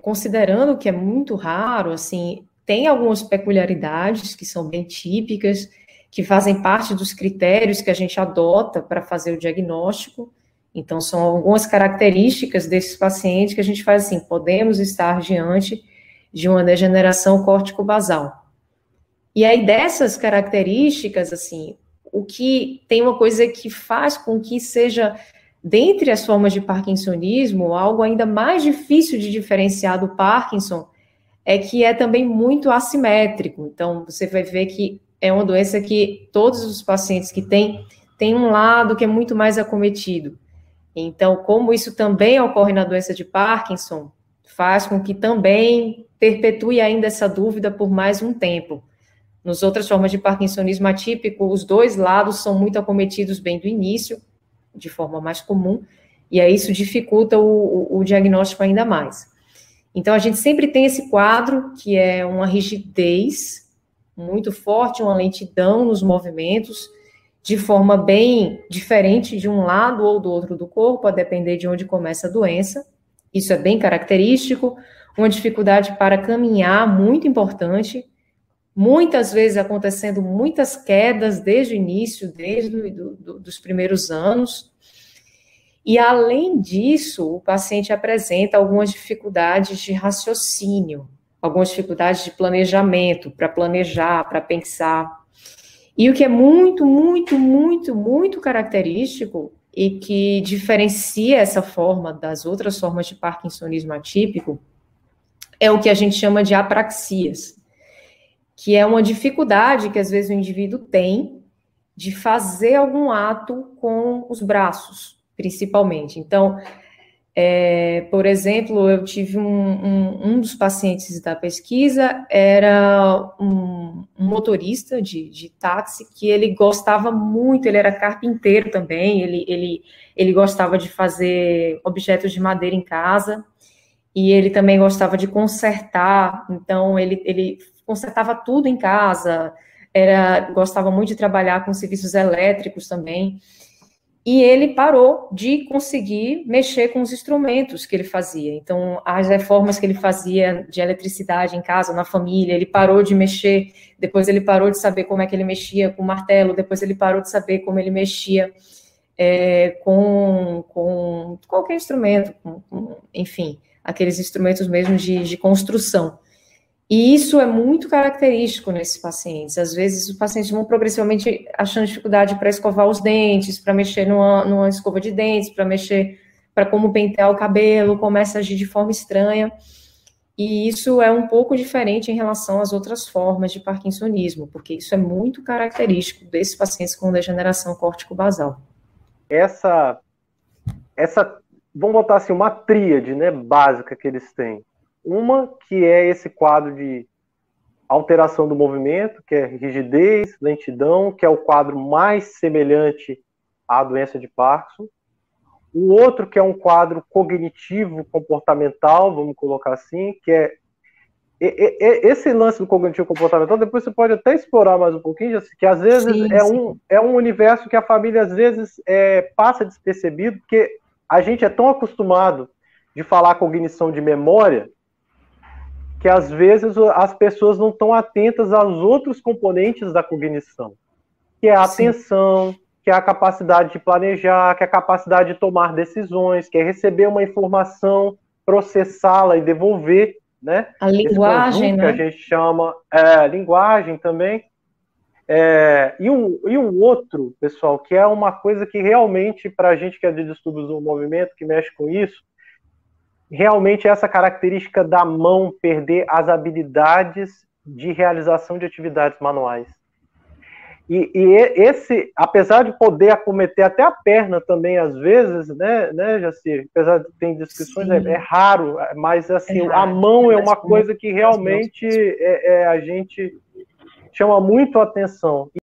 considerando que é muito raro, assim, tem algumas peculiaridades que são bem típicas, que fazem parte dos critérios que a gente adota para fazer o diagnóstico. Então, são algumas características desses pacientes que a gente faz assim: podemos estar diante de uma degeneração córtico-basal. E aí, dessas características, assim, o que tem uma coisa que faz com que seja, dentre as formas de parkinsonismo, algo ainda mais difícil de diferenciar do Parkinson, é que é também muito assimétrico. Então, você vai ver que é uma doença que todos os pacientes que têm, têm um lado que é muito mais acometido. Então, como isso também ocorre na doença de Parkinson, faz com que também perpetue ainda essa dúvida por mais um tempo. Nos outras formas de parkinsonismo atípico, os dois lados são muito acometidos bem do início, de forma mais comum, e aí isso dificulta o, o, diagnóstico ainda mais. Então, a gente sempre tem esse quadro, que é uma rigidez muito forte, uma lentidão nos movimentos, de forma bem diferente de um lado ou do outro do corpo, a depender de onde começa a doença. Isso é bem característico. Uma dificuldade para caminhar, muito importante. Muitas vezes acontecendo muitas quedas desde o início, desde do, do, dos primeiros anos. E, além disso, o paciente apresenta algumas dificuldades de raciocínio, algumas dificuldades de planejamento, para planejar, para pensar. E o que é muito, muito, muito, muito característico e que diferencia essa forma das outras formas de parkinsonismo atípico é o que a gente chama de apraxias, que é uma dificuldade que às vezes o indivíduo tem de fazer algum ato com os braços, principalmente. Então, é, por exemplo, eu tive um, um, um, dos pacientes da pesquisa, era um, um motorista de, de, táxi que ele gostava muito, ele era carpinteiro também, ele, ele, ele gostava de fazer objetos de madeira em casa, e ele também gostava de consertar, então ele, ele consertava tudo em casa, era, gostava muito de trabalhar com serviços elétricos também, e ele parou de conseguir mexer com os instrumentos que ele fazia. Então, as reformas que ele fazia de eletricidade em casa, na família, ele parou de mexer, depois ele parou de saber como é que ele mexia com o martelo, depois ele parou de saber como ele mexia é, com, com qualquer instrumento, com, com, enfim, aqueles instrumentos mesmo de, de construção. E isso é muito característico nesses pacientes. Às vezes, os pacientes vão progressivamente achando dificuldade para escovar os dentes, para mexer numa, numa escova de dentes, para mexer, para como pentear o cabelo, começa a agir de forma estranha. E isso é um pouco diferente em relação às outras formas de parkinsonismo, porque isso é muito característico desses pacientes com degeneração córtico-basal. Essa, essa, vamos botar assim, uma tríade, né, básica que eles têm uma que é esse quadro de alteração do movimento, que é rigidez, lentidão, que é o quadro mais semelhante à doença de Parkinson. O outro que é um quadro cognitivo comportamental, vamos colocar assim, que é esse lance do cognitivo comportamental, depois você pode até explorar mais um pouquinho, que às vezes sim, é, sim. Um, é um universo que a família às vezes é, passa despercebido, porque a gente é tão acostumado de falar cognição de memória, que às vezes as pessoas não estão atentas aos outros componentes da cognição, que é a Sim. atenção, que é a capacidade de planejar, que é a capacidade de tomar decisões, que é receber uma informação, processá-la e devolver, né? A linguagem, né? Que a gente chama é, linguagem também. É, e, um, e um outro, pessoal, que é uma coisa que realmente, para a gente que é de distúrbios do movimento, que mexe com isso, realmente essa característica da mão perder as habilidades de realização de atividades manuais. E, e, esse, apesar de poder acometer até a perna também, às vezes, né, né Jacir? Apesar de ter descrições, é, é, raro, mas assim, é raro, a mão é uma coisa que realmente é, é, a gente chama muito a atenção.